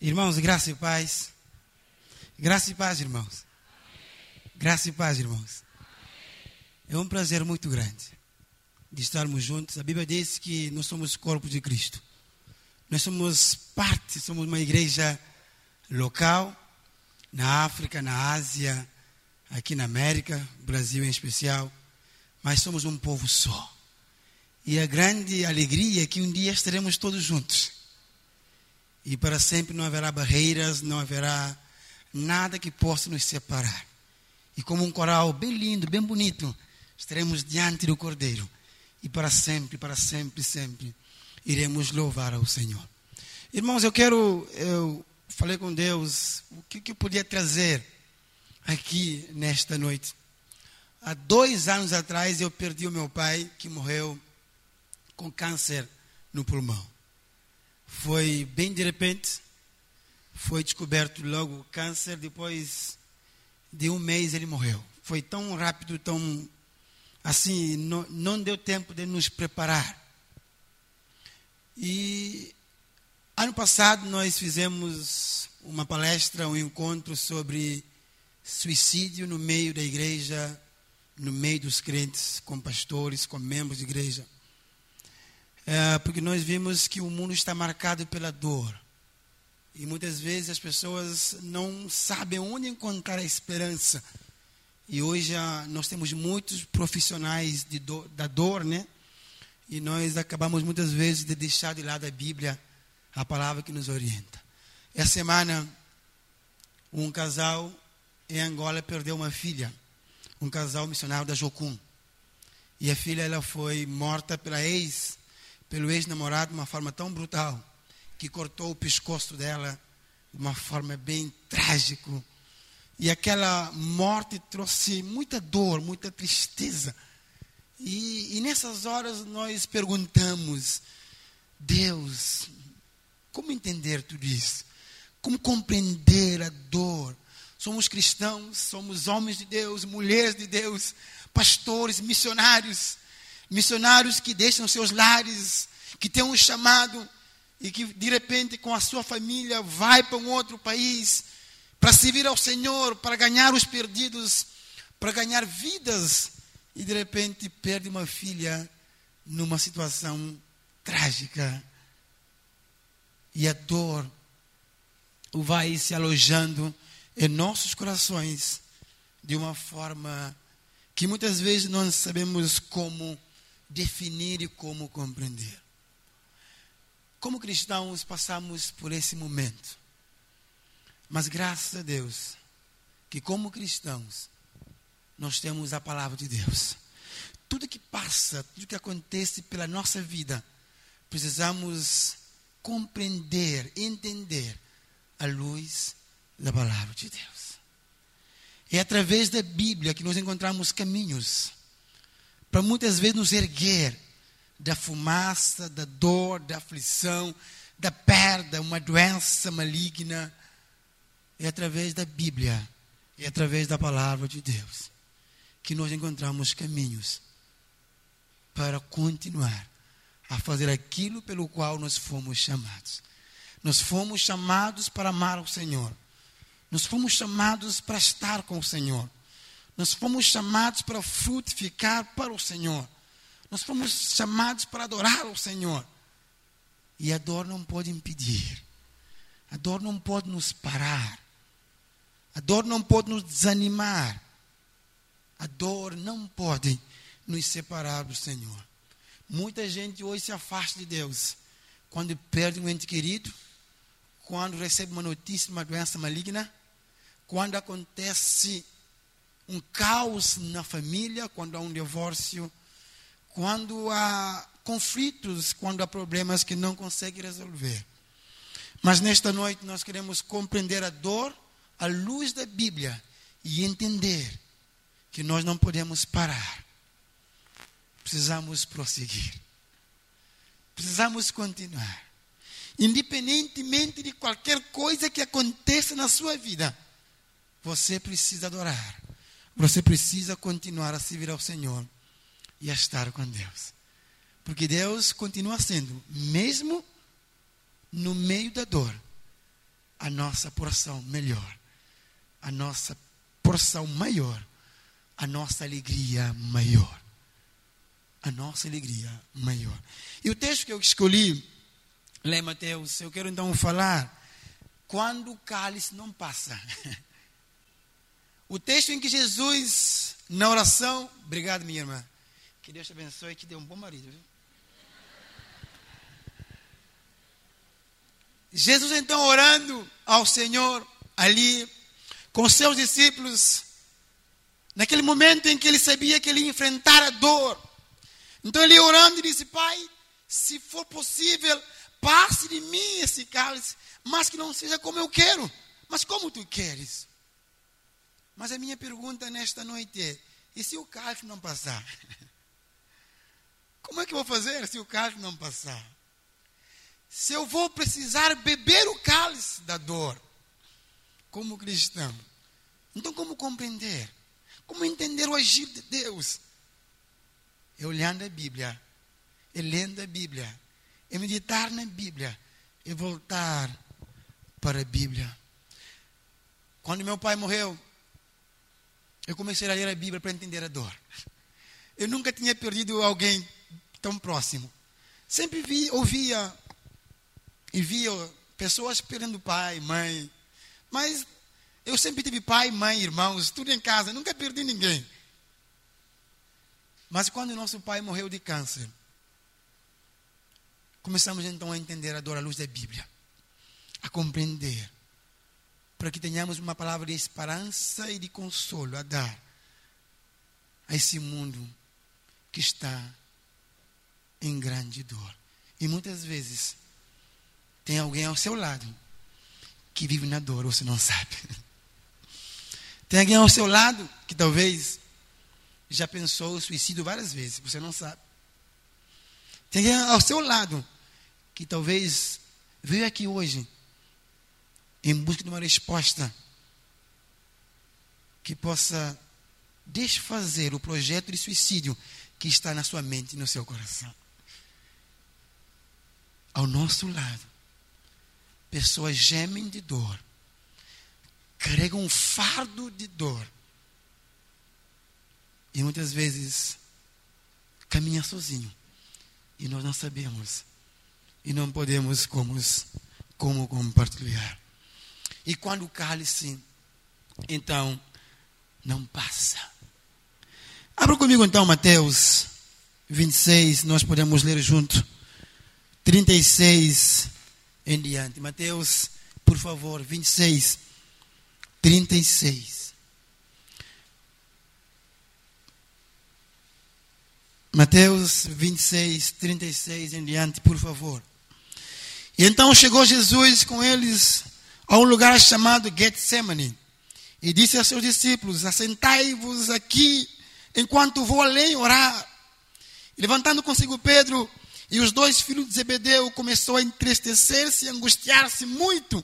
Irmãos, graça e paz. Graça e paz, irmãos. Graça e paz, irmãos. É um prazer muito grande de estarmos juntos. A Bíblia diz que nós somos corpo de Cristo. Nós somos parte, somos uma igreja local na África, na Ásia, aqui na América, Brasil em especial, mas somos um povo só. E a grande alegria é que um dia estaremos todos juntos. E para sempre não haverá barreiras, não haverá nada que possa nos separar. E como um coral bem lindo, bem bonito, estaremos diante do Cordeiro. E para sempre, para sempre, sempre, iremos louvar ao Senhor. Irmãos, eu quero, eu falei com Deus, o que, que eu podia trazer aqui nesta noite. Há dois anos atrás eu perdi o meu pai, que morreu com câncer no pulmão. Foi bem de repente, foi descoberto logo o câncer, depois de um mês ele morreu. Foi tão rápido, tão assim, não, não deu tempo de nos preparar. E ano passado nós fizemos uma palestra, um encontro sobre suicídio no meio da igreja, no meio dos crentes, com pastores, com membros de igreja é, porque nós vimos que o mundo está marcado pela dor. E muitas vezes as pessoas não sabem onde encontrar a esperança. E hoje ah, nós temos muitos profissionais do, da dor, né? E nós acabamos muitas vezes de deixar de lado a Bíblia, a palavra que nos orienta. Essa semana, um casal em Angola perdeu uma filha, um casal missionário da Jocum. E a filha ela foi morta pela ex pelo ex-namorado de uma forma tão brutal que cortou o pescoço dela de uma forma bem trágica. E aquela morte trouxe muita dor, muita tristeza. E, e nessas horas nós perguntamos, Deus, como entender tudo isso? Como compreender a dor? Somos cristãos, somos homens de Deus, mulheres de Deus, pastores, missionários missionários que deixam seus lares, que têm um chamado e que de repente com a sua família vai para um outro país para servir ao Senhor, para ganhar os perdidos, para ganhar vidas e de repente perde uma filha numa situação trágica. E a dor vai se alojando em nossos corações de uma forma que muitas vezes não sabemos como definir e como compreender. Como cristãos, passamos por esse momento. Mas graças a Deus, que como cristãos, nós temos a palavra de Deus. Tudo que passa, tudo que acontece pela nossa vida, precisamos compreender, entender a luz da palavra de Deus. É através da Bíblia que nós encontramos caminhos para muitas vezes nos erguer da fumaça, da dor, da aflição, da perda, uma doença maligna. É através da Bíblia, é através da palavra de Deus que nós encontramos caminhos para continuar a fazer aquilo pelo qual nós fomos chamados. Nós fomos chamados para amar o Senhor. Nós fomos chamados para estar com o Senhor. Nós fomos chamados para frutificar para o Senhor. Nós fomos chamados para adorar o Senhor. E a dor não pode impedir. A dor não pode nos parar. A dor não pode nos desanimar. A dor não pode nos separar do Senhor. Muita gente hoje se afasta de Deus quando perde um ente querido, quando recebe uma notícia de uma doença maligna, quando acontece um caos na família, quando há um divórcio, quando há conflitos, quando há problemas que não consegue resolver. Mas nesta noite nós queremos compreender a dor à luz da Bíblia e entender que nós não podemos parar. Precisamos prosseguir. Precisamos continuar. Independentemente de qualquer coisa que aconteça na sua vida, você precisa adorar. Você precisa continuar a servir ao Senhor e a estar com Deus. Porque Deus continua sendo, mesmo no meio da dor, a nossa porção melhor, a nossa porção maior, a nossa alegria maior. A nossa alegria maior. E o texto que eu escolhi, lá Mateus, eu quero então falar quando o cálice não passa. O texto em que Jesus, na oração, obrigado minha irmã, que Deus te abençoe e te dê um bom marido. Viu? Jesus então orando ao Senhor ali com seus discípulos, naquele momento em que ele sabia que ele ia enfrentar a dor. Então ele orando e disse: Pai, se for possível, passe de mim esse cálice, mas que não seja como eu quero, mas como tu queres. Mas a minha pergunta nesta noite é: e se o cálice não passar? Como é que eu vou fazer se o cálice não passar? se eu vou precisar beber o cálice da dor, como cristão, então como compreender? Como entender o agir de Deus? É olhando a Bíblia, é lendo a Bíblia, é meditar na Bíblia, é voltar para a Bíblia. Quando meu pai morreu, eu comecei a ler a Bíblia para entender a dor. Eu nunca tinha perdido alguém tão próximo. Sempre vi, ouvia e via pessoas perdendo pai, mãe. Mas eu sempre tive pai, mãe, irmãos, tudo em casa, nunca perdi ninguém. Mas quando nosso pai morreu de câncer, começamos então a entender a dor à luz da Bíblia, a compreender, para que tenhamos uma palavra de esperança e de consolo a dar a esse mundo que está em grande dor. E muitas vezes tem alguém ao seu lado que vive na dor, você não sabe. Tem alguém ao seu lado que talvez já pensou o suicídio várias vezes, você não sabe. Tem alguém ao seu lado que talvez veio aqui hoje em busca de uma resposta que possa desfazer o projeto de suicídio que está na sua mente e no seu coração. Ao nosso lado Pessoas gemem de dor, carregam um fardo de dor. E muitas vezes caminha sozinho. E nós não sabemos. E não podemos como, como compartilhar. E quando o cálice, então, não passa. Abra comigo então Mateus 26, nós podemos ler junto. 36 em diante. Mateus, por favor, 26, 36. Mateus 26, 36 em diante, por favor. E então chegou Jesus com eles a um lugar chamado Getsemane e disse a seus discípulos: Assentai-vos aqui enquanto vou além orar. E levantando consigo Pedro, e os dois filhos de Zebedeu começou a entristecer-se e angustiar-se muito.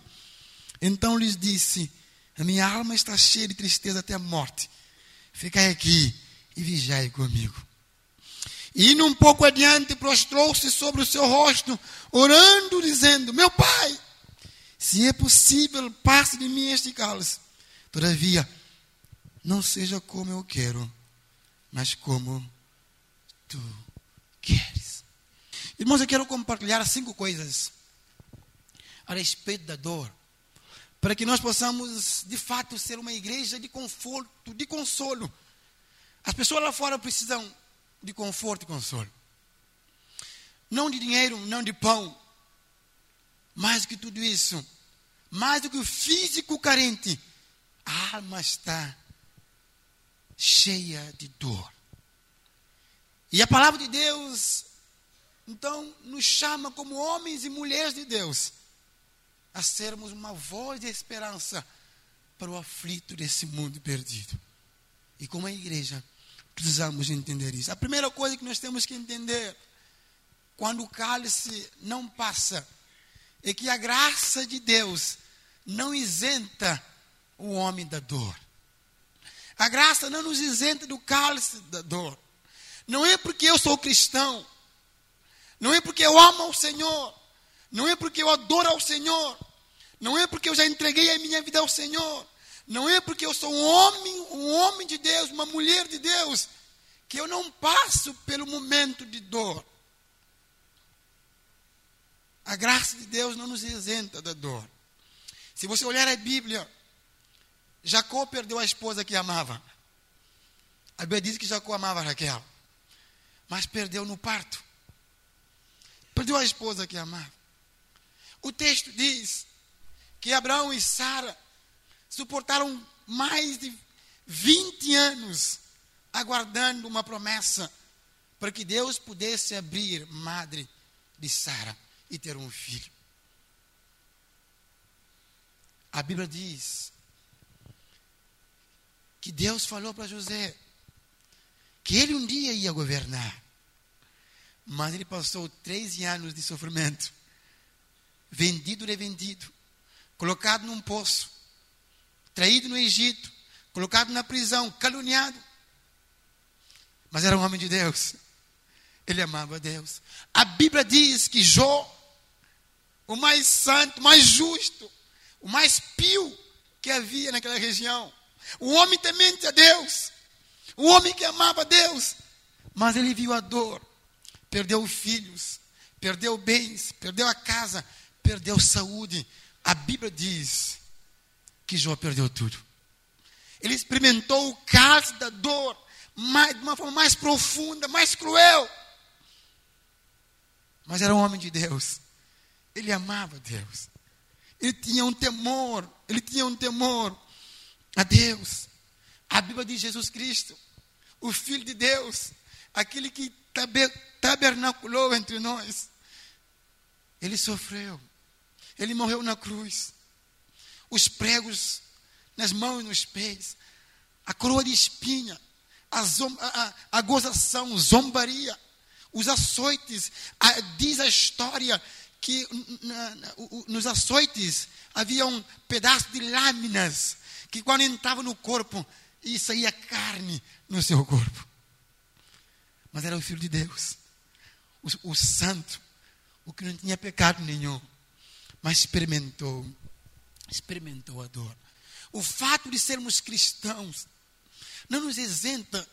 Então lhes disse: A minha alma está cheia de tristeza até a morte. Ficai aqui e vigiai comigo. E indo um pouco adiante, prostrou-se sobre o seu rosto, orando, dizendo: Meu pai, se é possível, passe de mim este cálice. Todavia, não seja como eu quero, mas como tu queres. Irmãos, eu quero compartilhar cinco coisas a respeito da dor, para que nós possamos, de fato, ser uma igreja de conforto, de consolo. As pessoas lá fora precisam de conforto e consolo. Não de dinheiro, não de pão. Mais que tudo isso, mais do que o físico carente, a alma está cheia de dor. E a palavra de Deus então, nos chama como homens e mulheres de Deus a sermos uma voz de esperança para o aflito desse mundo perdido. E como a igreja, precisamos entender isso. A primeira coisa que nós temos que entender, quando o cálice não passa, é que a graça de Deus não isenta o homem da dor. A graça não nos isenta do cálice da dor. Não é porque eu sou cristão, não é porque eu amo ao Senhor, não é porque eu adoro ao Senhor, Não é porque eu já entreguei a minha vida ao Senhor. Não é porque eu sou um homem, um homem de Deus, uma mulher de Deus, que eu não passo pelo momento de dor. A graça de Deus não nos isenta da dor. Se você olhar a Bíblia, Jacó perdeu a esposa que amava. A Bíblia diz que Jacó amava Raquel, mas perdeu no parto. Perdeu a esposa que amava. O texto diz que Abraão e Sara suportaram mais de 20 anos aguardando uma promessa para que Deus pudesse abrir madre de Sara e ter um filho. A Bíblia diz que Deus falou para José que ele um dia ia governar, mas ele passou 13 anos de sofrimento, vendido e revendido, colocado num poço, traído no Egito, colocado na prisão, caluniado. Mas era um homem de Deus. Ele amava Deus. A Bíblia diz que Jó, o mais santo, mais justo, o mais pio que havia naquela região, o homem temente a Deus, o homem que amava Deus, mas ele viu a dor, perdeu filhos, perdeu bens, perdeu a casa, perdeu saúde. A Bíblia diz que Jó perdeu tudo. Ele experimentou o caso da dor mais, de uma forma mais profunda, mais cruel. Mas era um homem de Deus. Ele amava Deus. Ele tinha um temor, ele tinha um temor a Deus. A Bíblia diz Jesus Cristo, o Filho de Deus, aquele que tabernaculou entre nós. Ele sofreu, ele morreu na cruz os pregos nas mãos e nos pés, a coroa de espinha, a, a, a gozação, zombaria, os açoites. A, diz a história que na, na, nos açoites havia um pedaço de lâminas que quando entrava no corpo e saía carne no seu corpo. Mas era o Filho de Deus, o, o santo, o que não tinha pecado nenhum, mas experimentou experimentou a dor. O fato de sermos cristãos não nos isenta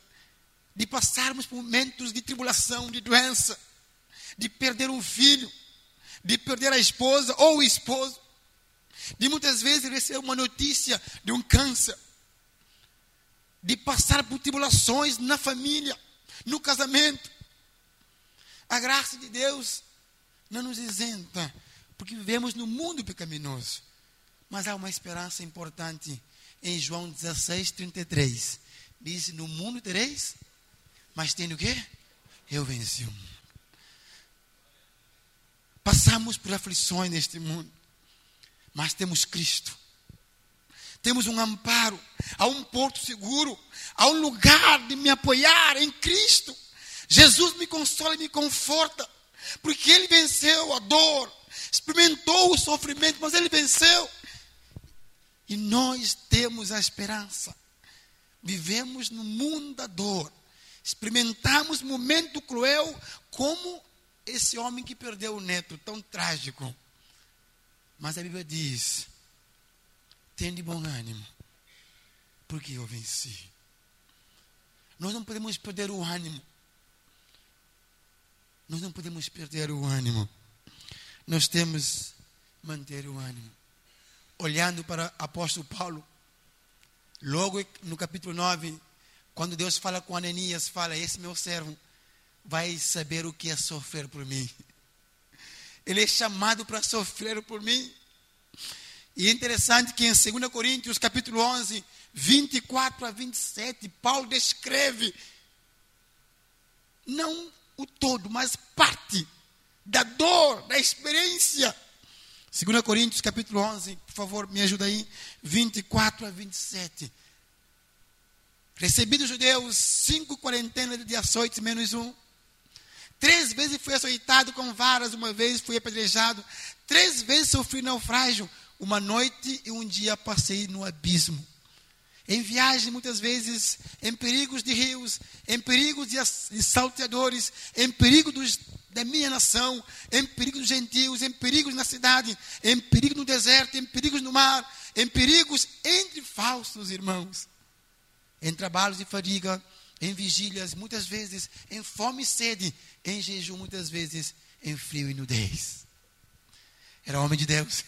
de passarmos por momentos de tribulação, de doença, de perder um filho, de perder a esposa ou o esposo, de muitas vezes receber uma notícia de um câncer, de passar por tribulações na família, no casamento. A graça de Deus não nos isenta, porque vivemos no mundo pecaminoso. Mas há uma esperança importante em João 16, 33. Diz: No mundo tereis, mas tem o quê? Eu venci o mundo. Passamos por aflições neste mundo, mas temos Cristo. Temos um amparo, há um porto seguro, há um lugar de me apoiar em Cristo. Jesus me consola e me conforta, porque Ele venceu a dor, experimentou o sofrimento, mas Ele venceu. E nós temos a esperança. Vivemos no mundo da dor. Experimentamos momento cruel como esse homem que perdeu o neto, tão trágico. Mas a Bíblia diz: de bom ânimo, porque eu venci. Nós não podemos perder o ânimo. Nós não podemos perder o ânimo. Nós temos manter o ânimo olhando para o apóstolo Paulo, logo no capítulo 9, quando Deus fala com Ananias, fala: Esse meu servo vai saber o que é sofrer por mim. Ele é chamado para sofrer por mim. E é interessante que em 2 Coríntios, capítulo 11, 24 a 27, Paulo descreve não o todo, mas parte da dor, da experiência 2 Coríntios capítulo 11, por favor, me ajuda aí, 24 a 27. Recebi dos judeus cinco quarentenas de açoites menos um. Três vezes fui açoitado com varas, uma vez fui apedrejado. Três vezes sofri naufrágio. Uma noite e um dia passei no abismo. Em viagem, muitas vezes, em perigos de rios, em perigos de salteadores, em perigo dos da minha nação, em perigos dos gentios, em perigos na cidade, em perigos no deserto, em perigos no mar, em perigos entre falsos irmãos, em trabalhos de fadiga, em vigílias, muitas vezes em fome e sede, em jejum, muitas vezes em frio e nudez. Era homem de Deus,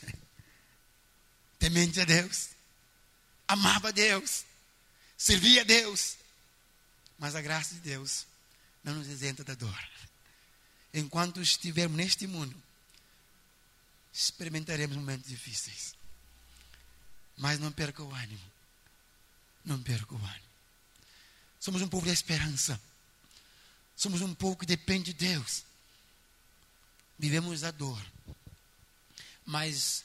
temente a Deus, amava a Deus, servia a Deus, mas a graça de Deus não nos isenta da dor. Enquanto estivermos neste mundo, experimentaremos momentos difíceis. Mas não perca o ânimo. Não perca o ânimo. Somos um povo de esperança. Somos um povo que depende de Deus. Vivemos a dor. Mas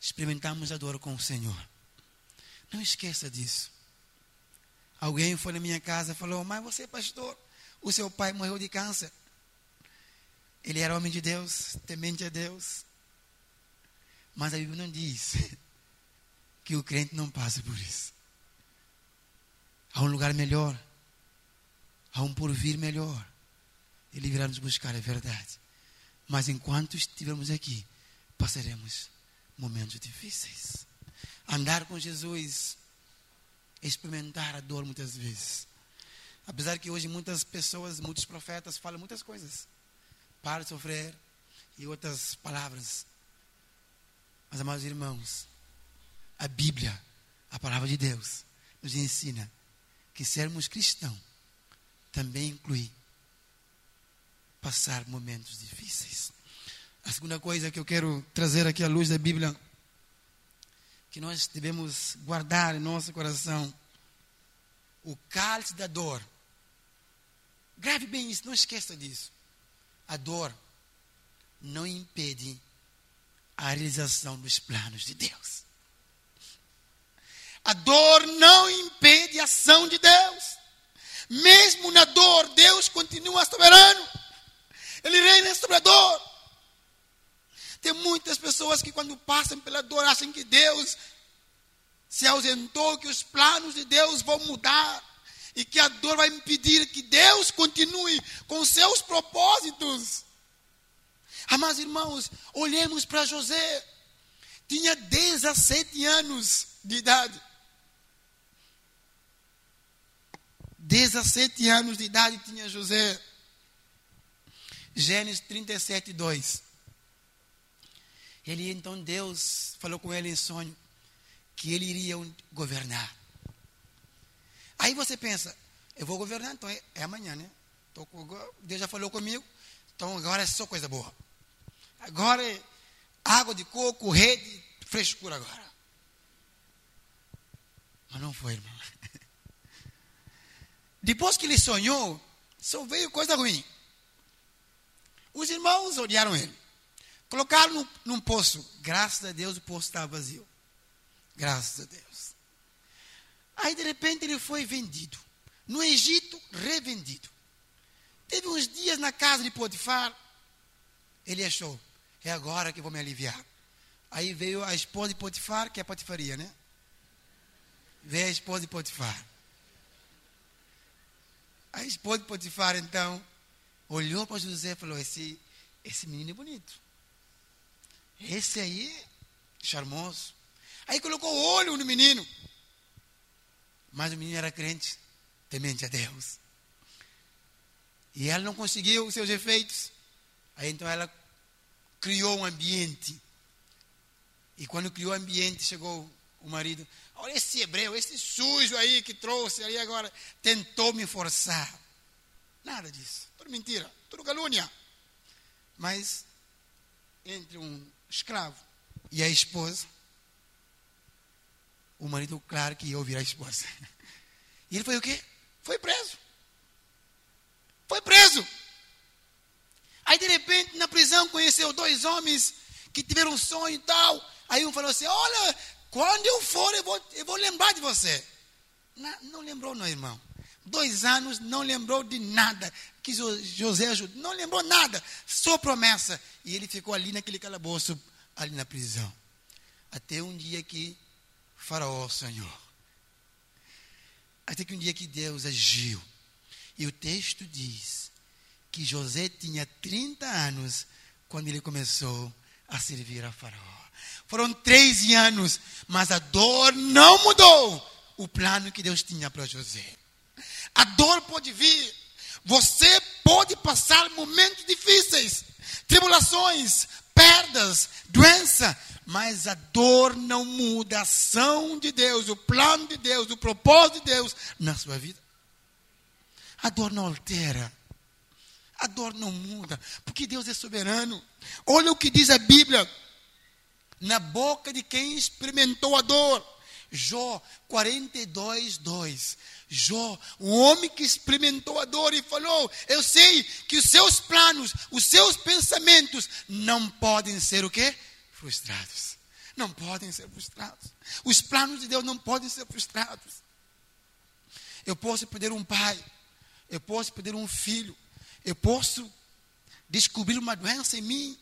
experimentamos a dor com o Senhor. Não esqueça disso. Alguém foi na minha casa e falou: Mas você, pastor, o seu pai morreu de câncer. Ele era homem de Deus, temente a Deus. Mas a Bíblia não diz que o crente não passa por isso. Há um lugar melhor. Há um porvir melhor. Ele virá nos buscar, é verdade. Mas enquanto estivermos aqui, passaremos momentos difíceis. Andar com Jesus experimentar a dor muitas vezes. Apesar que hoje muitas pessoas, muitos profetas falam muitas coisas. Para de sofrer e outras palavras. Mas, amados irmãos, a Bíblia, a palavra de Deus, nos ensina que sermos cristãos também inclui passar momentos difíceis. A segunda coisa que eu quero trazer aqui à luz da Bíblia que nós devemos guardar em nosso coração o cálice da dor. Grave bem isso, não esqueça disso. A dor não impede a realização dos planos de Deus. A dor não impede a ação de Deus. Mesmo na dor, Deus continua soberano. Ele reina sobre a dor. Tem muitas pessoas que, quando passam pela dor, acham que Deus se ausentou, que os planos de Deus vão mudar e que a dor vai impedir que Deus continue com seus propósitos. Amados irmãos, olhemos para José. Tinha 17 anos de idade. 17 anos de idade tinha José. Gênesis 37, 2. Ele então Deus falou com ele em sonho que ele iria governar. Aí você pensa, eu vou governar, então é, é amanhã, né? Tô, Deus já falou comigo, então agora é só coisa boa. Agora é água de coco, rede, frescura agora. Mas não foi, irmão. Depois que ele sonhou, só veio coisa ruim. Os irmãos odiaram ele. Colocaram num, num poço. Graças a Deus o poço estava vazio. Graças a Deus. Aí de repente ele foi vendido. No Egito, revendido. Teve uns dias na casa de Potifar. Ele achou, é agora que vou me aliviar. Aí veio a esposa de Potifar, que é Potifaria, né? Veio a esposa de Potifar. A esposa de Potifar, então, olhou para José e falou: esse, esse menino é bonito. Esse aí, charmoso. Aí colocou olho no menino. Mas o menino era crente, temente a Deus. E ela não conseguiu os seus efeitos. Aí então ela criou um ambiente. E quando criou o ambiente, chegou o marido. Olha esse hebreu, esse sujo aí que trouxe aí agora, tentou me forçar. Nada disso. Tudo mentira, tudo calúnia. Mas entre um escravo. E a esposa, o marido, claro que ia ouvir a esposa. E ele foi o quê? Foi preso. Foi preso. Aí, de repente, na prisão, conheceu dois homens que tiveram um sonho e tal. Aí um falou assim: Olha, quando eu for, eu vou, eu vou lembrar de você. Não, não lembrou, não, irmão. Dois anos, não lembrou de nada que José ajudou. Não lembrou nada, só promessa. E ele ficou ali naquele calabouço ali na prisão. Até um dia que Faraó sonhou. Até que um dia que Deus agiu. E o texto diz que José tinha 30 anos quando ele começou a servir a Faraó. Foram 13 anos, mas a dor não mudou o plano que Deus tinha para José. A dor pode vir, você pode passar momentos difíceis, tribulações, perdas, doença, mas a dor não muda a ação de Deus, o plano de Deus, o propósito de Deus na sua vida. A dor não altera. A dor não muda, porque Deus é soberano. Olha o que diz a Bíblia na boca de quem experimentou a dor. Jó 42, 2. Jó, o homem que experimentou a dor e falou: Eu sei que os seus planos, os seus pensamentos não podem ser o quê? Frustrados. Não podem ser frustrados. Os planos de Deus não podem ser frustrados. Eu posso perder um pai, eu posso perder um filho, eu posso descobrir uma doença em mim,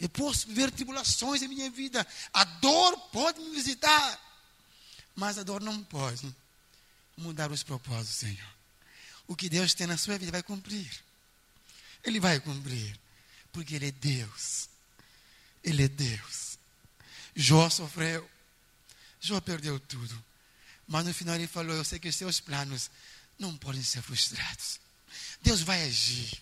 eu posso viver tribulações em minha vida. A dor pode me visitar. Mas a dor não pode mudar os propósitos, Senhor. O que Deus tem na sua vida vai cumprir. Ele vai cumprir. Porque Ele é Deus. Ele é Deus. Jó sofreu. Jó perdeu tudo. Mas no final ele falou: Eu sei que os seus planos não podem ser frustrados. Deus vai agir.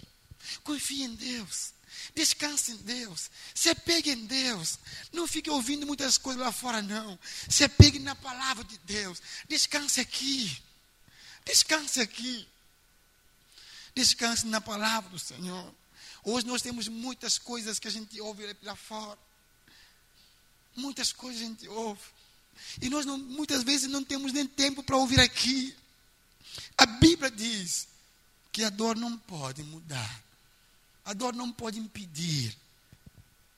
Confie em Deus. Descanse em Deus. Se apegue em Deus. Não fique ouvindo muitas coisas lá fora, não. Se apegue na palavra de Deus. Descanse aqui. Descanse aqui. Descanse na palavra do Senhor. Hoje nós temos muitas coisas que a gente ouve lá fora. Muitas coisas a gente ouve. E nós não, muitas vezes não temos nem tempo para ouvir aqui. A Bíblia diz que a dor não pode mudar a dor não pode impedir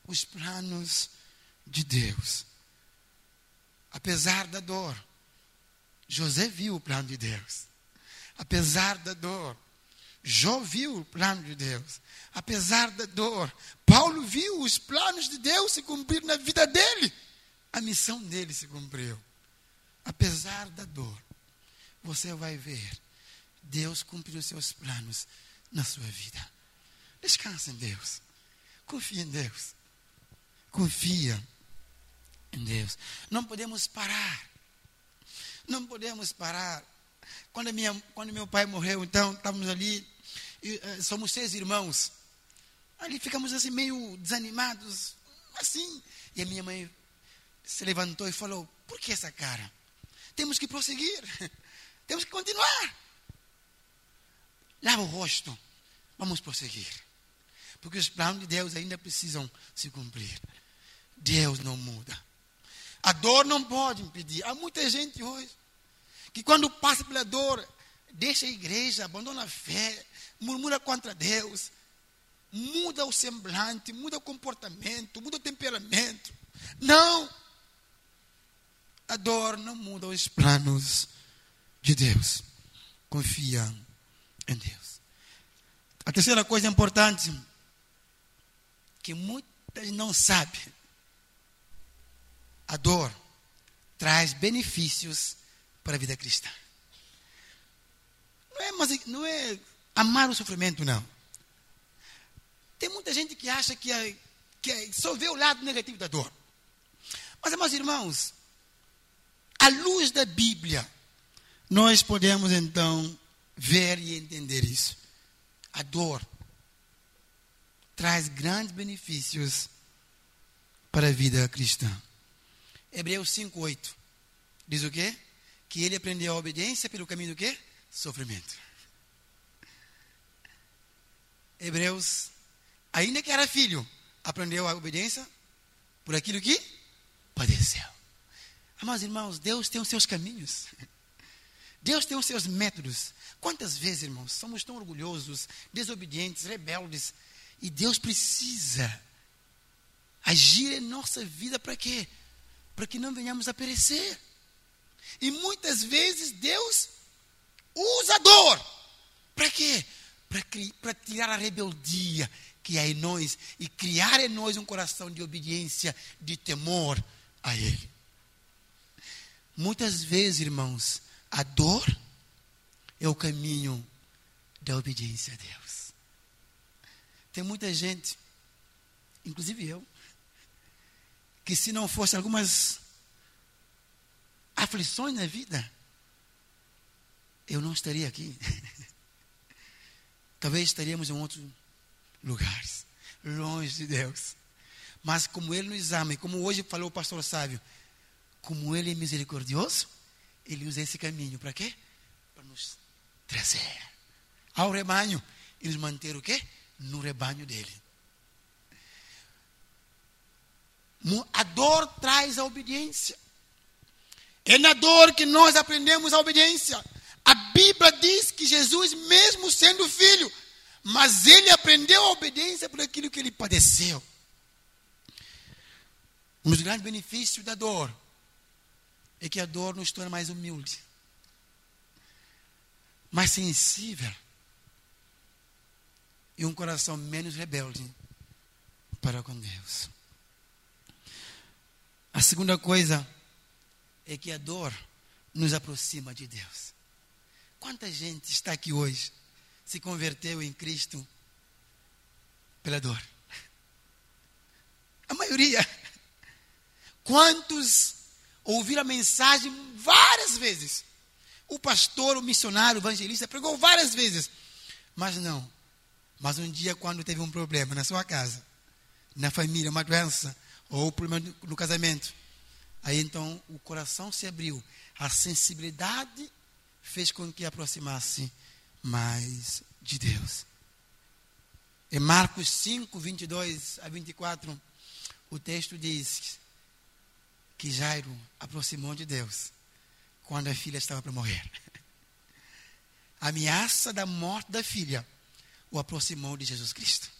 os planos de Deus. Apesar da dor, José viu o plano de Deus. Apesar da dor, Jó viu o plano de Deus. Apesar da dor, Paulo viu os planos de Deus se cumprir na vida dele. A missão dele se cumpriu. Apesar da dor, você vai ver Deus cumprir os seus planos na sua vida. Descansa em Deus. Confia em Deus. Confia em Deus. Não podemos parar. Não podemos parar. Quando, minha, quando meu pai morreu, então, estávamos ali, e, uh, somos seis irmãos. Ali ficamos assim, meio desanimados, assim. E a minha mãe se levantou e falou: Por que essa cara? Temos que prosseguir, temos que continuar. Lava o rosto, vamos prosseguir. Porque os planos de Deus ainda precisam se cumprir. Deus não muda. A dor não pode impedir. Há muita gente hoje que, quando passa pela dor, deixa a igreja, abandona a fé, murmura contra Deus, muda o semblante, muda o comportamento, muda o temperamento. Não! A dor não muda os planos de Deus. Confia em Deus. A terceira coisa importante que muitas não sabem. A dor traz benefícios para a vida cristã. Não é, mas, não é amar o sofrimento, não. Tem muita gente que acha que, é, que é, só vê o lado negativo da dor. Mas, meus irmãos, à luz da Bíblia, nós podemos então ver e entender isso. A dor traz grandes benefícios para a vida cristã. Hebreus 5:8 diz o quê? Que ele aprendeu a obediência pelo caminho do quê? Sofrimento. Hebreus, ainda que era filho, aprendeu a obediência por aquilo que padeceu. Amados irmãos, Deus tem os seus caminhos. Deus tem os seus métodos. Quantas vezes, irmãos, somos tão orgulhosos, desobedientes, rebeldes, e Deus precisa agir em nossa vida para quê? Para que não venhamos a perecer. E muitas vezes Deus usa a dor. Para quê? Para tirar a rebeldia que há em nós e criar em nós um coração de obediência, de temor a Ele. Muitas vezes, irmãos, a dor é o caminho da obediência a Deus. Tem muita gente, inclusive eu, que se não fosse algumas aflições na vida, eu não estaria aqui. Talvez estaríamos em outros lugares, longe de Deus. Mas como Ele nos ama, e como hoje falou o pastor Sávio, como Ele é misericordioso, Ele usa esse caminho para quê? Para nos trazer ao rebanho e nos manter o quê? No rebanho dele. A dor traz a obediência. É na dor que nós aprendemos a obediência. A Bíblia diz que Jesus, mesmo sendo filho, mas ele aprendeu a obediência por aquilo que ele padeceu. Um dos grandes benefícios da dor é que a dor nos torna mais humilde, mais sensível e um coração menos rebelde para com Deus. A segunda coisa é que a dor nos aproxima de Deus. Quanta gente está aqui hoje se converteu em Cristo pela dor? A maioria. Quantos ouviram a mensagem várias vezes? O pastor, o missionário, o evangelista pregou várias vezes, mas não. Mas um dia, quando teve um problema na sua casa, na família, uma doença, ou problema no casamento, aí então o coração se abriu, a sensibilidade fez com que aproximasse mais de Deus. Em Marcos 5, 22 a 24, o texto diz que Jairo aproximou de Deus quando a filha estava para morrer. A ameaça da morte da filha o aproximou de Jesus Cristo.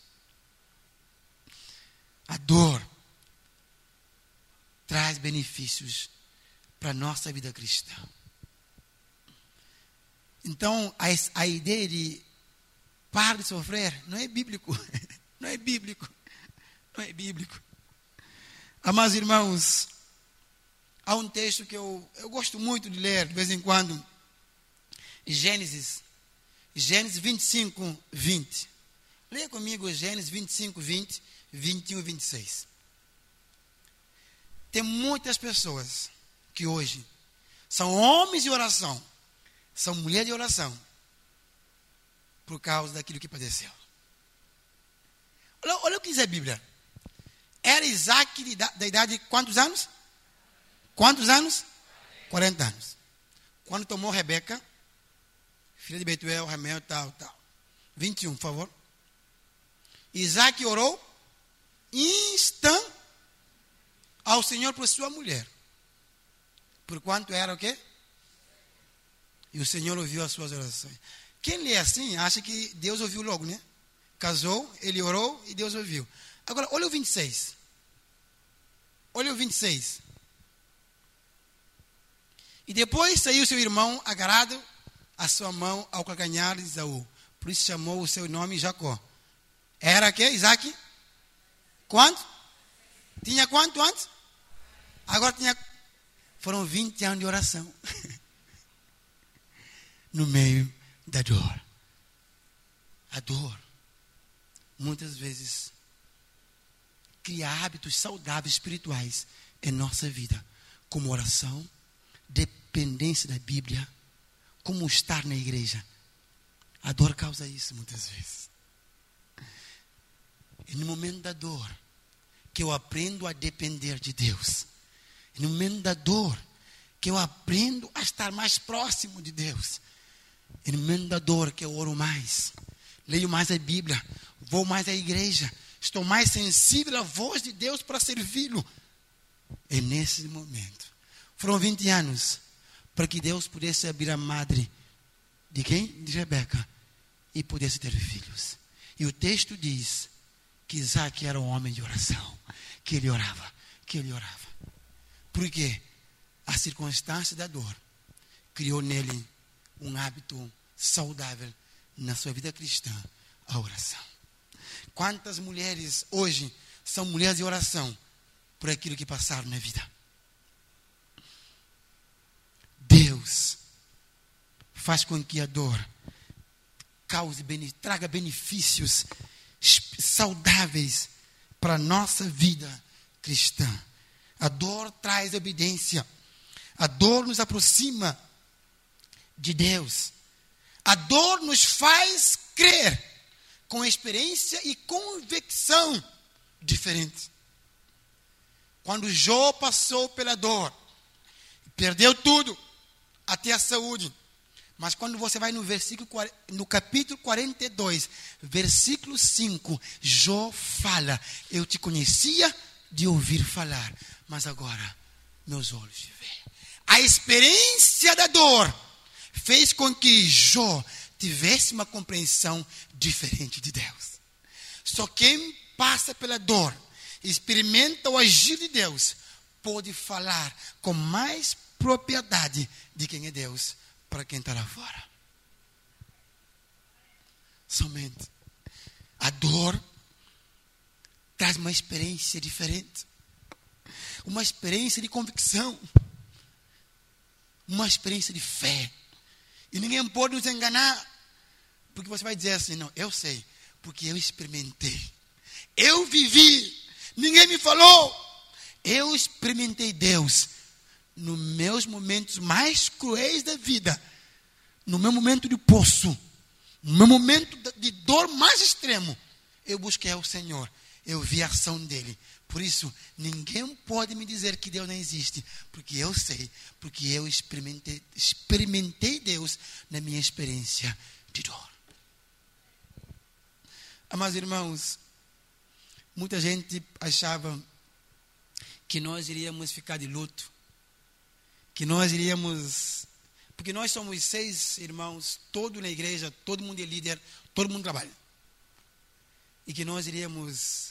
A dor traz benefícios para a nossa vida cristã. Então, a, a ideia de parar de sofrer não é bíblico. Não é bíblico. Não é bíblico. Amados irmãos, há um texto que eu, eu gosto muito de ler de vez em quando. Gênesis. Gênesis 25, 20. Leia comigo Gênesis 25, 20, 21 e 26. Tem muitas pessoas que hoje são homens de oração, são mulheres de oração, por causa daquilo que padeceu. Olha, olha o que diz a Bíblia. Era Isaac de, da idade de quantos anos? Quantos anos? 40 anos. Quando tomou Rebeca, filha de Betuel, Ramel, tal, tal. 21, por favor. Isaac orou instant ao Senhor por sua mulher. Por quanto era o quê? E o Senhor ouviu as suas orações. Quem lê assim, acha que Deus ouviu logo, né? Casou, ele orou e Deus ouviu. Agora, olha o 26. Olha o 26. E depois saiu seu irmão agarrado a sua mão ao calcanhar de Isaú. Por isso chamou o seu nome Jacó. Era que? Isaac? Quanto? Tinha quanto antes? Agora tinha. Foram 20 anos de oração. no meio da dor. A dor, muitas vezes, cria hábitos saudáveis espirituais em nossa vida, como oração, dependência da Bíblia, como estar na igreja. A dor causa isso muitas vezes. E no momento da dor, que eu aprendo a depender de Deus. E no momento da dor, que eu aprendo a estar mais próximo de Deus. E no momento da dor, que eu oro mais, leio mais a Bíblia, vou mais à igreja, estou mais sensível à voz de Deus para servi-lo. É nesse momento. Foram 20 anos para que Deus pudesse abrir a madre de quem? De Rebeca. E pudesse ter filhos. E o texto diz que Isaac era um homem de oração. Que ele orava, que ele orava. Porque a circunstância da dor criou nele um hábito saudável na sua vida cristã, a oração. Quantas mulheres hoje são mulheres de oração por aquilo que passaram na vida? Deus faz com que a dor cause, traga benefícios saudáveis para a nossa vida cristã. A dor traz obediência. A dor nos aproxima de Deus. A dor nos faz crer com experiência e convicção diferentes. Quando Jó passou pela dor, perdeu tudo, até a saúde. Mas quando você vai no versículo no capítulo 42, versículo 5, Jó fala: Eu te conhecia de ouvir falar, mas agora meus olhos te veem. A experiência da dor fez com que Jó tivesse uma compreensão diferente de Deus. Só quem passa pela dor, experimenta o agir de Deus, pode falar com mais propriedade de quem é Deus para quem está lá fora. Somente a dor traz uma experiência diferente, uma experiência de convicção, uma experiência de fé. E ninguém pode nos enganar, porque você vai dizer assim: não, eu sei, porque eu experimentei, eu vivi, ninguém me falou. Eu experimentei Deus nos meus momentos mais cruéis da vida, no meu momento de poço, no meu momento de dor mais extremo, eu busquei o Senhor, eu vi a ação dele. Por isso, ninguém pode me dizer que Deus não existe, porque eu sei, porque eu experimentei, experimentei Deus na minha experiência de dor. Amados irmãos, muita gente achava que nós iríamos ficar de luto que nós iríamos. Porque nós somos seis irmãos, todo na igreja, todo mundo é líder, todo mundo trabalha. E que nós iríamos,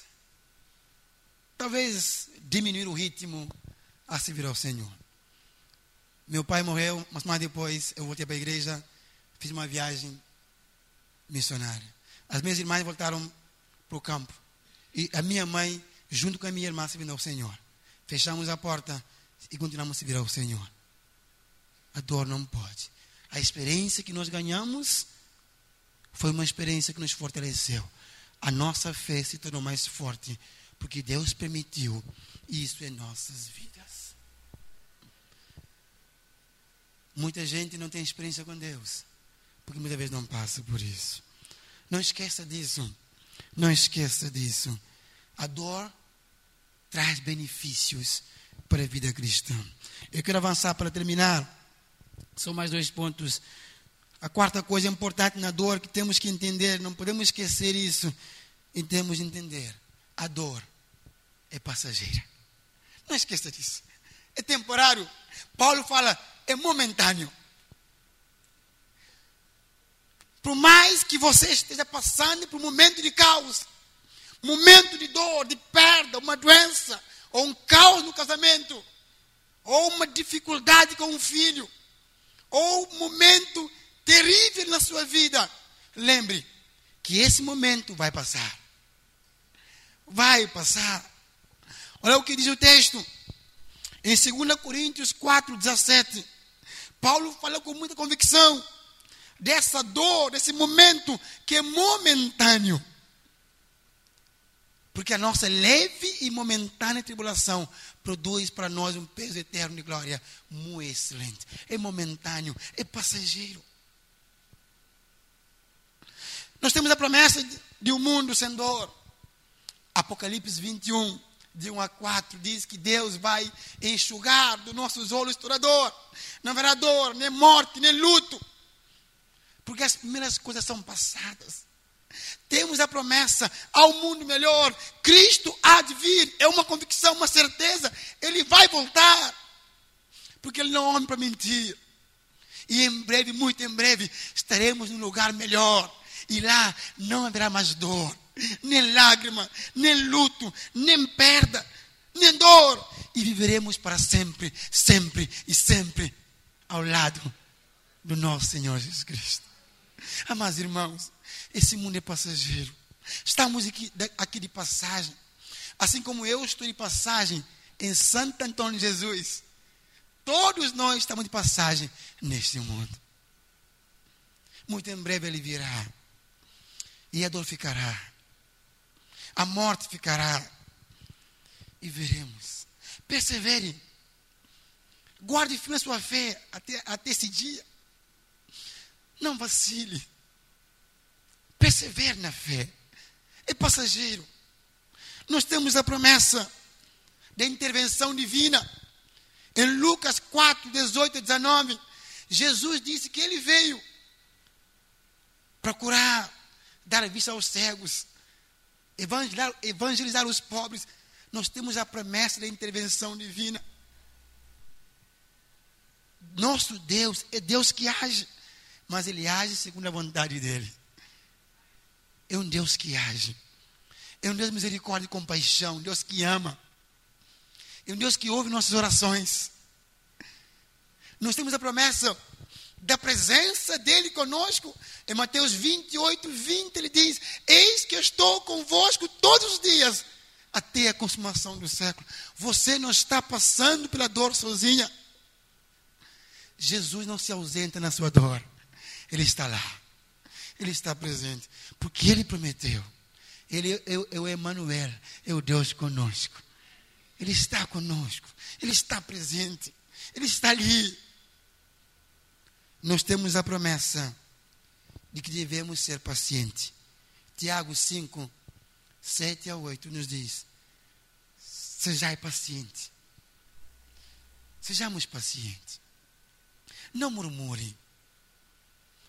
talvez, diminuir o ritmo a servir ao Senhor. Meu pai morreu, mas mais depois eu voltei para a igreja, fiz uma viagem missionária. As minhas irmãs voltaram para o campo. E a minha mãe, junto com a minha irmã, servindo ao Senhor. Fechamos a porta e continuamos a servir ao Senhor. A dor não pode. A experiência que nós ganhamos foi uma experiência que nos fortaleceu. A nossa fé se tornou mais forte, porque Deus permitiu isso em nossas vidas. Muita gente não tem experiência com Deus, porque muitas vezes não passa por isso. Não esqueça disso. Não esqueça disso. A dor traz benefícios para a vida cristã. Eu quero avançar para terminar são mais dois pontos. A quarta coisa importante na dor que temos que entender, não podemos esquecer isso, e temos de entender: a dor é passageira. Não esqueça disso. É temporário. Paulo fala, é momentâneo. Por mais que você esteja passando por um momento de caos, momento de dor, de perda, uma doença, ou um caos no casamento, ou uma dificuldade com um filho, ou momento terrível na sua vida, lembre que esse momento vai passar. Vai passar. Olha o que diz o texto. Em 2 Coríntios 4, 17. Paulo fala com muita convicção dessa dor, desse momento que é momentâneo. Porque a nossa leve e momentânea tribulação produz para nós um peso eterno de glória muito excelente. É momentâneo, é passageiro. Nós temos a promessa de um mundo sem dor. Apocalipse 21, de 1 a 4, diz que Deus vai enxugar dos nossos olhos toda dor. Não haverá dor, nem morte, nem luto. Porque as primeiras coisas são passadas. Temos a promessa ao mundo melhor. Cristo há de vir. É uma convicção, uma certeza. Ele vai voltar. Porque Ele não é homem para mentir. E em breve, muito em breve, estaremos num lugar melhor. E lá não haverá mais dor, nem lágrima, nem luto, nem perda, nem dor. E viveremos para sempre, sempre e sempre ao lado do nosso Senhor Jesus Cristo. Amados irmãos, esse mundo é passageiro. Estamos aqui, aqui de passagem. Assim como eu estou de passagem em Santo Antônio de Jesus. Todos nós estamos de passagem neste mundo. Muito em breve ele virá. e a dor ficará, a morte ficará, e veremos. Persevere, guarde firme a sua fé até, até esse dia. Não vacile, persevere na fé, é passageiro. Nós temos a promessa da intervenção divina. Em Lucas 4, 18 e 19, Jesus disse que ele veio para curar, dar vista aos cegos, evangelizar, evangelizar os pobres. Nós temos a promessa da intervenção divina. Nosso Deus é Deus que age, mas Ele age segundo a vontade dEle. É um Deus que age. É um Deus de misericórdia e compaixão, um Deus que ama. É um Deus que ouve nossas orações. Nós temos a promessa da presença dele conosco. Em Mateus 28, 20, ele diz: Eis que eu estou convosco todos os dias, até a consumação do século. Você não está passando pela dor sozinha. Jesus não se ausenta na sua dor. Ele está lá. Ele está presente. Porque ele prometeu. Ele é, o Emmanuel, é o Deus conosco. Ele está conosco. Ele está presente. Ele está ali. Nós temos a promessa de que devemos ser pacientes. Tiago 5, 7 a 8 nos diz: Sejai paciente. Sejamos pacientes. Não murmure.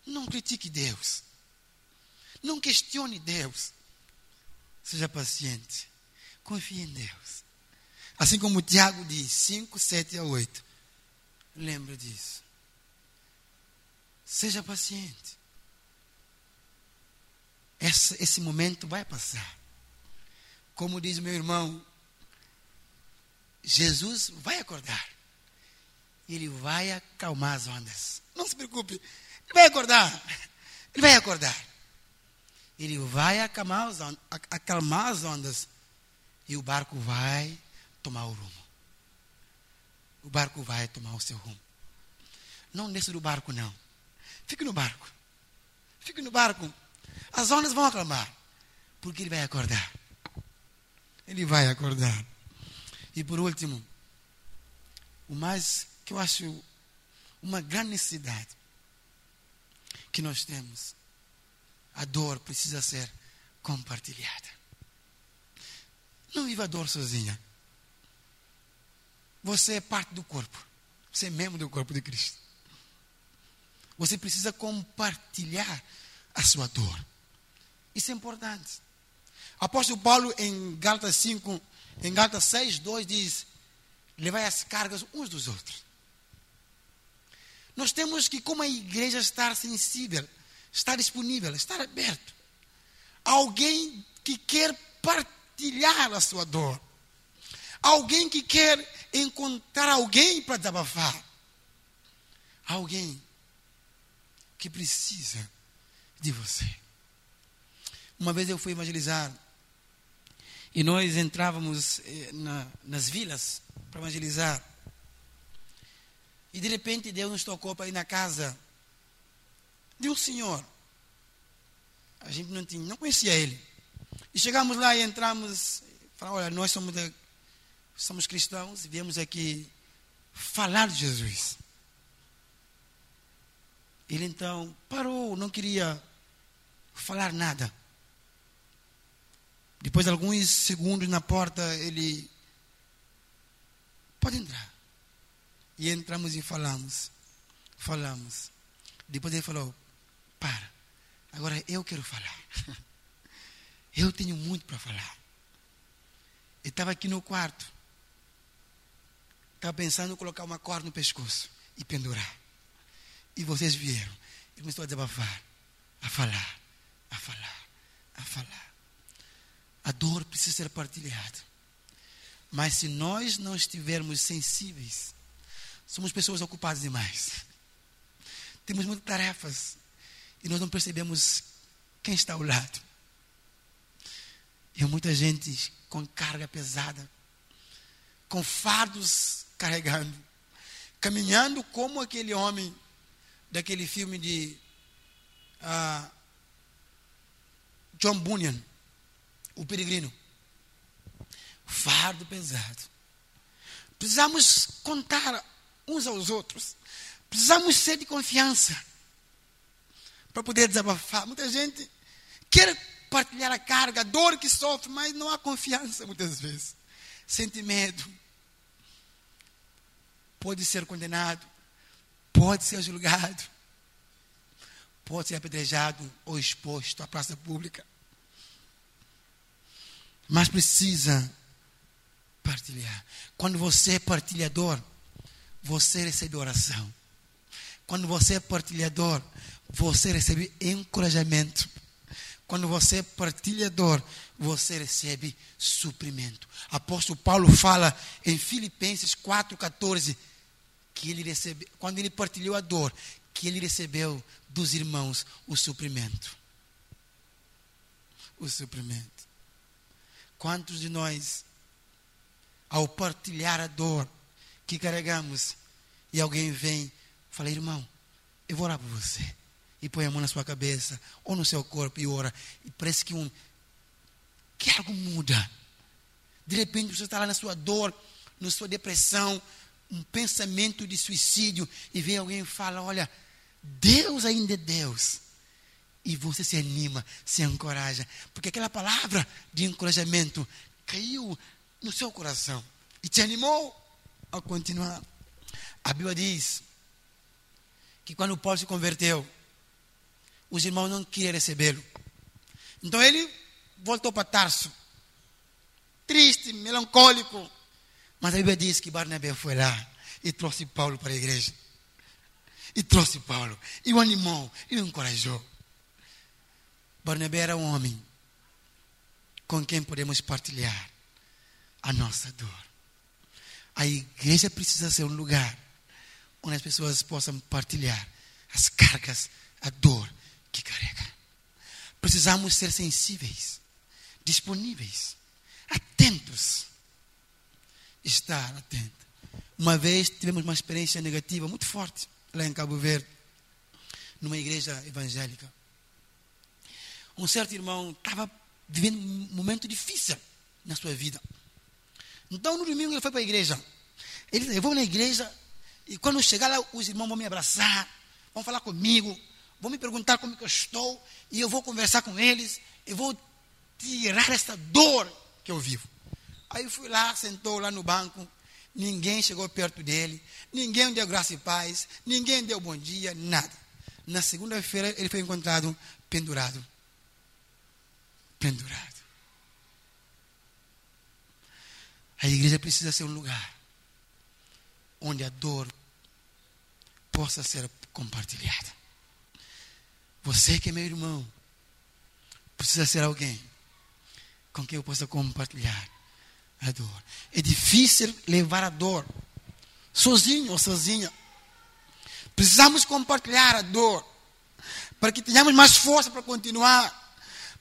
Não critique Deus. Não questione Deus. Seja paciente. Confie em Deus. Assim como Tiago diz, 5, 7 a 8. Lembre disso. Seja paciente. Esse, esse momento vai passar. Como diz meu irmão, Jesus vai acordar. Ele vai acalmar as ondas. Não se preocupe. Ele vai acordar. Ele vai acordar. Ele vai acalmar as, ondas, acalmar as ondas. E o barco vai tomar o rumo. O barco vai tomar o seu rumo. Não desça do barco, não. Fique no barco. Fique no barco. As ondas vão acalmar. Porque ele vai acordar. Ele vai acordar. E por último, o mais que eu acho uma grande necessidade que nós temos. A dor precisa ser compartilhada. Não viva a dor sozinha. Você é parte do corpo. Você é membro do corpo de Cristo. Você precisa compartilhar a sua dor. Isso é importante. Apóstolo Paulo, em Gálatas 5, em Gálatas 6, 2, diz: Levai as cargas uns dos outros. Nós temos que, como a igreja, estar sensível, estar disponível, estar aberto. Alguém que quer partilhar a sua dor. Alguém que quer encontrar alguém para desabafar. Alguém que precisa de você. Uma vez eu fui evangelizar e nós entrávamos eh, na, nas vilas para evangelizar. E de repente Deus nos tocou para ir na casa de um senhor. A gente não, tinha, não conhecia ele. E chegamos lá e entramos. Falamos, olha, nós somos, de, somos cristãos e viemos aqui falar de Jesus. Ele então parou, não queria falar nada. Depois de alguns segundos na porta, ele pode entrar. E entramos e falamos. Falamos. Depois ele falou: Para, agora eu quero falar. Eu tenho muito para falar. Ele estava aqui no quarto. Estava pensando em colocar uma corda no pescoço e pendurar. E vocês vieram. Ele começou a desabafar, a falar, a falar, a falar. A dor precisa ser partilhada. Mas se nós não estivermos sensíveis, somos pessoas ocupadas demais. Temos muitas tarefas e nós não percebemos quem está ao lado. E muita gente com carga pesada, com fardos carregando, caminhando como aquele homem daquele filme de ah, John Bunyan, o peregrino. Fardo pesado. Precisamos contar uns aos outros. Precisamos ser de confiança para poder desabafar. Muita gente quer partilhar a carga, a dor que sofre, mas não há confiança muitas vezes. Sente medo. Pode ser condenado, pode ser julgado, pode ser apedrejado ou exposto à praça pública. Mas precisa partilhar. Quando você é partilhador, você recebe oração. Quando você é partilhador, você recebe encorajamento. Quando você é partilhador, você recebe suprimento. Apóstolo Paulo fala em Filipenses 4,14 que ele recebeu, quando ele partilhou a dor, que ele recebeu dos irmãos o suprimento. O suprimento. Quantos de nós, ao partilhar a dor que carregamos, e alguém vem, fala, irmão, eu vou orar por você e põe a mão na sua cabeça ou no seu corpo e ora. E parece que um que algo muda. De repente você está lá na sua dor, na sua depressão, um pensamento de suicídio e vem alguém e fala: Olha, Deus ainda é Deus. E você se anima, se encoraja, porque aquela palavra de encorajamento caiu no seu coração e te animou a continuar. A Bíblia diz que quando Paulo se converteu, os irmãos não queriam recebê-lo. Então ele voltou para Tarso, triste, melancólico. Mas a Bíblia diz que Barnabé foi lá e trouxe Paulo para a igreja. E trouxe Paulo, e o animou, e o encorajou. Barnabé era um homem com quem podemos partilhar a nossa dor. A igreja precisa ser um lugar onde as pessoas possam partilhar as cargas, a dor que carrega. Precisamos ser sensíveis, disponíveis, atentos. Estar atento. Uma vez tivemos uma experiência negativa muito forte lá em Cabo Verde, numa igreja evangélica. Um certo irmão estava vivendo um momento difícil na sua vida. Então, no domingo, ele foi para a igreja. Ele disse: Eu vou na igreja e quando chegar lá, os irmãos vão me abraçar, vão falar comigo, vão me perguntar como eu estou, e eu vou conversar com eles, e vou tirar essa dor que eu vivo. Aí eu fui lá, sentou lá no banco, ninguém chegou perto dele, ninguém deu graça e paz, ninguém deu bom dia, nada. Na segunda-feira ele foi encontrado pendurado. Pendurado. A igreja precisa ser um lugar onde a dor possa ser compartilhada. Você que é meu irmão, precisa ser alguém com quem eu possa compartilhar a dor. É difícil levar a dor sozinho ou sozinha. Precisamos compartilhar a dor para que tenhamos mais força para continuar,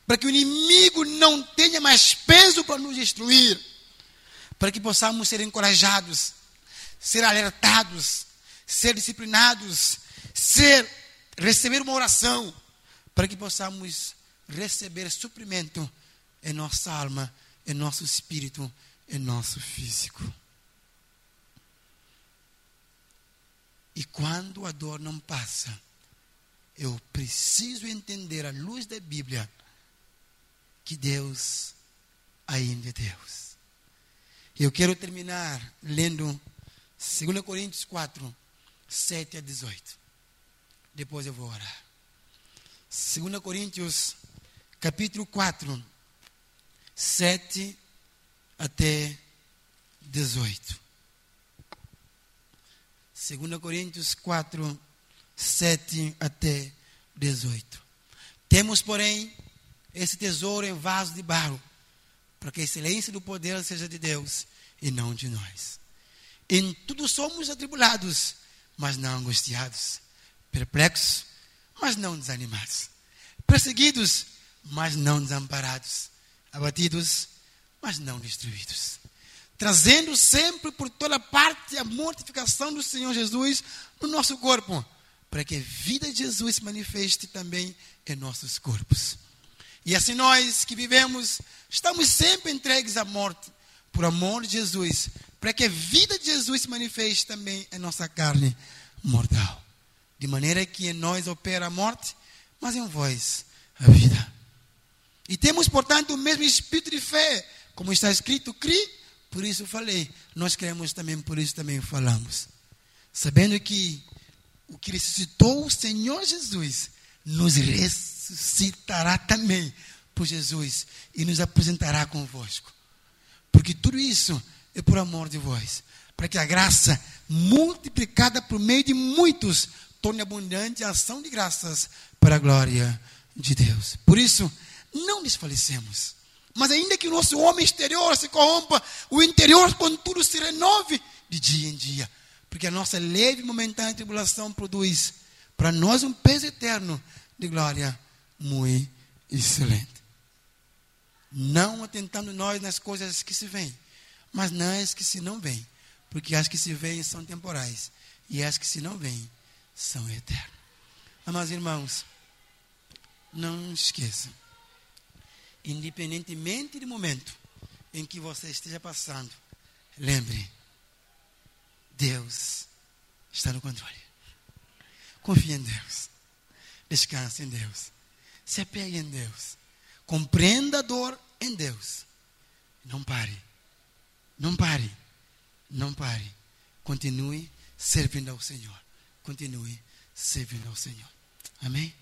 para que o inimigo não tenha mais peso para nos destruir, para que possamos ser encorajados, ser alertados, ser disciplinados, ser receber uma oração para que possamos receber suprimento em nossa alma, em nosso espírito, em nosso físico. E quando a dor não passa, eu preciso entender à luz da Bíblia que Deus ainda é Deus. Eu quero terminar lendo 2 Coríntios 4, 7 a 18. Depois eu vou orar. 2 Coríntios, capítulo 4, 7 até 18. 2 Coríntios 4, 7 até 18. Temos, porém, esse tesouro em vaso de barro, para que a excelência do poder seja de Deus e não de nós. Em tudo somos atribulados, mas não angustiados perplexos, mas não desanimados, perseguidos, mas não desamparados, abatidos, mas não destruídos, trazendo sempre por toda parte a mortificação do Senhor Jesus no nosso corpo, para que a vida de Jesus se manifeste também em nossos corpos. E assim nós que vivemos, estamos sempre entregues à morte, por amor de Jesus, para que a vida de Jesus se manifeste também em nossa carne mortal. De maneira que em nós opera a morte, mas em vós a vida. E temos, portanto, o mesmo espírito de fé, como está escrito, cri, por isso falei. Nós cremos também, por isso também falamos. Sabendo que o que ressuscitou o Senhor Jesus nos ressuscitará também por Jesus e nos apresentará convosco. Porque tudo isso é por amor de vós, para que a graça multiplicada por meio de muitos torne abundante a ação de graças para a glória de Deus. Por isso, não desfalecemos. Mas ainda que o nosso homem exterior se corrompa, o interior, contudo, se renove de dia em dia. Porque a nossa leve e momentânea tribulação produz para nós um peso eterno de glória muito excelente. Não atentando nós nas coisas que se veem, mas nas que se não veem. Porque as que se veem são temporais e as que se não veem são eternas. Amados irmãos, não esqueçam, independentemente do momento em que você esteja passando, lembre, Deus está no controle. Confie em Deus. Descanse em Deus. Se apegue em Deus. Compreenda a dor em Deus. Não pare. Não pare. Não pare. Continue servindo ao Senhor. Continue servindo ao Senhor. Amém?